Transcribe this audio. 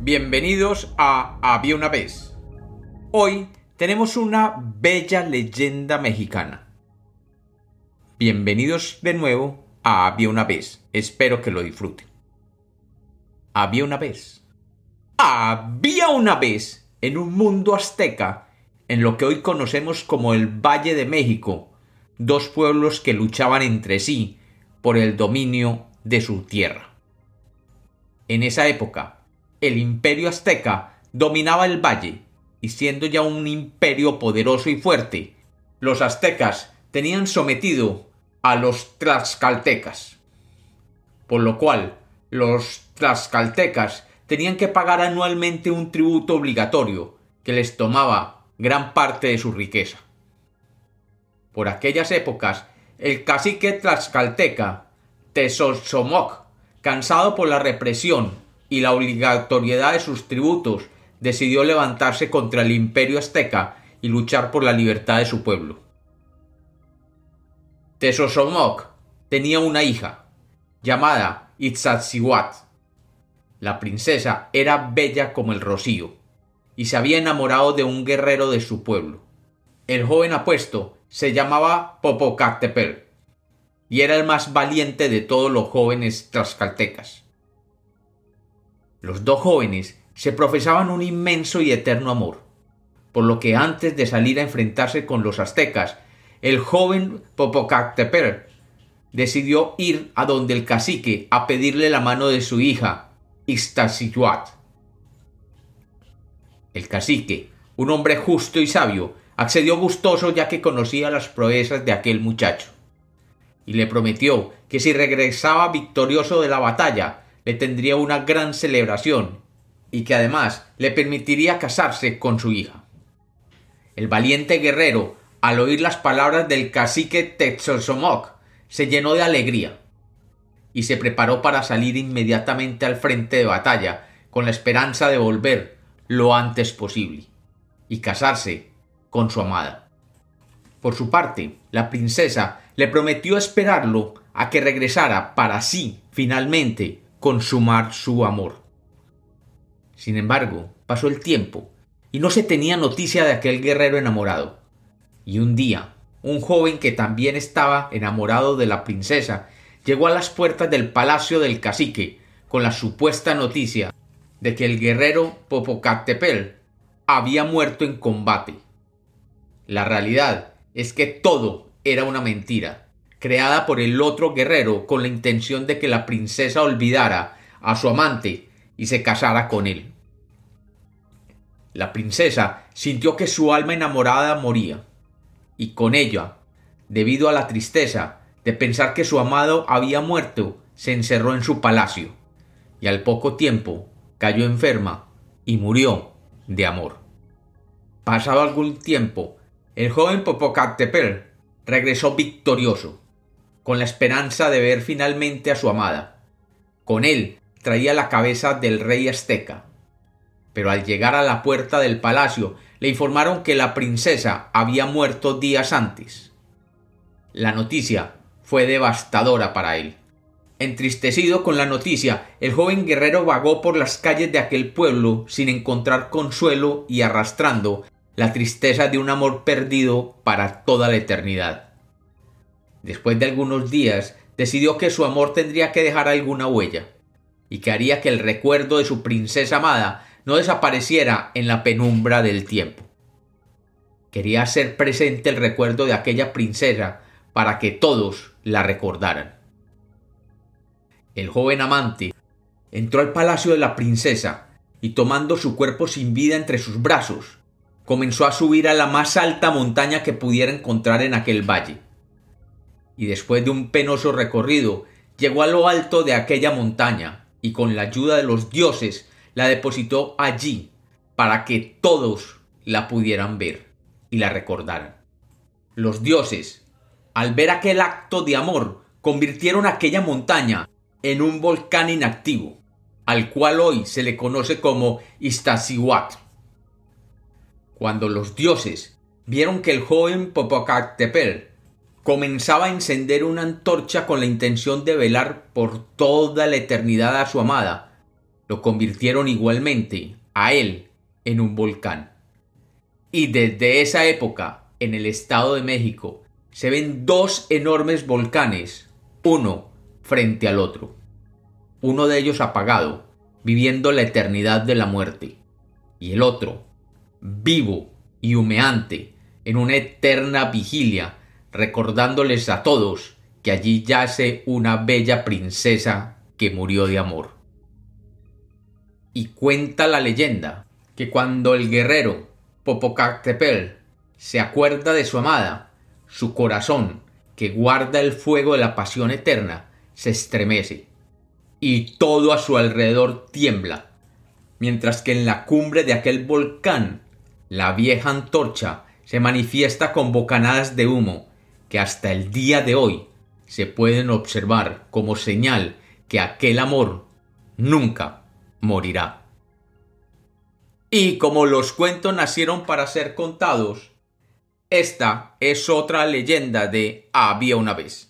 Bienvenidos a Había una vez. Hoy tenemos una bella leyenda mexicana. Bienvenidos de nuevo a Había una vez. Espero que lo disfruten. Había una vez. Había una vez en un mundo azteca, en lo que hoy conocemos como el Valle de México, dos pueblos que luchaban entre sí por el dominio de su tierra. En esa época, el imperio azteca dominaba el valle, y siendo ya un imperio poderoso y fuerte, los aztecas tenían sometido a los tlaxcaltecas, por lo cual los tlaxcaltecas tenían que pagar anualmente un tributo obligatorio que les tomaba gran parte de su riqueza. Por aquellas épocas, el cacique tlaxcalteca, Tezosomoc, cansado por la represión y la obligatoriedad de sus tributos, decidió levantarse contra el imperio azteca y luchar por la libertad de su pueblo. Tezosomoc tenía una hija, llamada Itzatzihuat. La princesa era bella como el rocío, y se había enamorado de un guerrero de su pueblo. El joven apuesto se llamaba Popocatépetl y era el más valiente de todos los jóvenes tlaxcaltecas. Los dos jóvenes se profesaban un inmenso y eterno amor, por lo que antes de salir a enfrentarse con los aztecas, el joven Popocatépetl decidió ir a donde el cacique a pedirle la mano de su hija, Ixtaccihuat. El cacique, un hombre justo y sabio, accedió gustoso ya que conocía las proezas de aquel muchacho y le prometió que si regresaba victorioso de la batalla, le tendría una gran celebración y que además le permitiría casarse con su hija. El valiente guerrero, al oír las palabras del cacique Texosomoc, se llenó de alegría y se preparó para salir inmediatamente al frente de batalla con la esperanza de volver lo antes posible y casarse con su amada. Por su parte, la princesa le prometió esperarlo a que regresara para así, finalmente, consumar su amor. Sin embargo, pasó el tiempo y no se tenía noticia de aquel guerrero enamorado. Y un día, un joven que también estaba enamorado de la princesa llegó a las puertas del palacio del cacique con la supuesta noticia de que el guerrero Popocatépetl había muerto en combate. La realidad es que todo era una mentira, creada por el otro guerrero con la intención de que la princesa olvidara a su amante y se casara con él. La princesa sintió que su alma enamorada moría, y con ella, debido a la tristeza de pensar que su amado había muerto, se encerró en su palacio, y al poco tiempo cayó enferma y murió de amor. Pasado algún tiempo, el joven Popocatépetl regresó victorioso, con la esperanza de ver finalmente a su amada. Con él traía la cabeza del rey azteca. Pero al llegar a la puerta del palacio le informaron que la princesa había muerto días antes. La noticia fue devastadora para él. Entristecido con la noticia, el joven guerrero vagó por las calles de aquel pueblo sin encontrar consuelo y arrastrando la tristeza de un amor perdido para toda la eternidad. Después de algunos días, decidió que su amor tendría que dejar alguna huella, y que haría que el recuerdo de su princesa amada no desapareciera en la penumbra del tiempo. Quería hacer presente el recuerdo de aquella princesa para que todos la recordaran. El joven amante entró al palacio de la princesa y tomando su cuerpo sin vida entre sus brazos, comenzó a subir a la más alta montaña que pudiera encontrar en aquel valle. Y después de un penoso recorrido, llegó a lo alto de aquella montaña, y con la ayuda de los dioses la depositó allí, para que todos la pudieran ver y la recordaran. Los dioses, al ver aquel acto de amor, convirtieron aquella montaña en un volcán inactivo, al cual hoy se le conoce como Iztaccíhuatl. Cuando los dioses vieron que el joven Popocatépetl comenzaba a encender una antorcha con la intención de velar por toda la eternidad a su amada, lo convirtieron igualmente a él en un volcán. Y desde esa época, en el Estado de México, se ven dos enormes volcanes, uno frente al otro. Uno de ellos apagado, viviendo la eternidad de la muerte, y el otro, vivo y humeante, en una eterna vigilia, recordándoles a todos que allí yace una bella princesa que murió de amor. Y cuenta la leyenda que cuando el guerrero Popocatépetl se acuerda de su amada, su corazón, que guarda el fuego de la pasión eterna, se estremece, y todo a su alrededor tiembla, mientras que en la cumbre de aquel volcán, la vieja antorcha se manifiesta con bocanadas de humo que hasta el día de hoy se pueden observar como señal que aquel amor nunca morirá. Y como los cuentos nacieron para ser contados, esta es otra leyenda de Había una vez.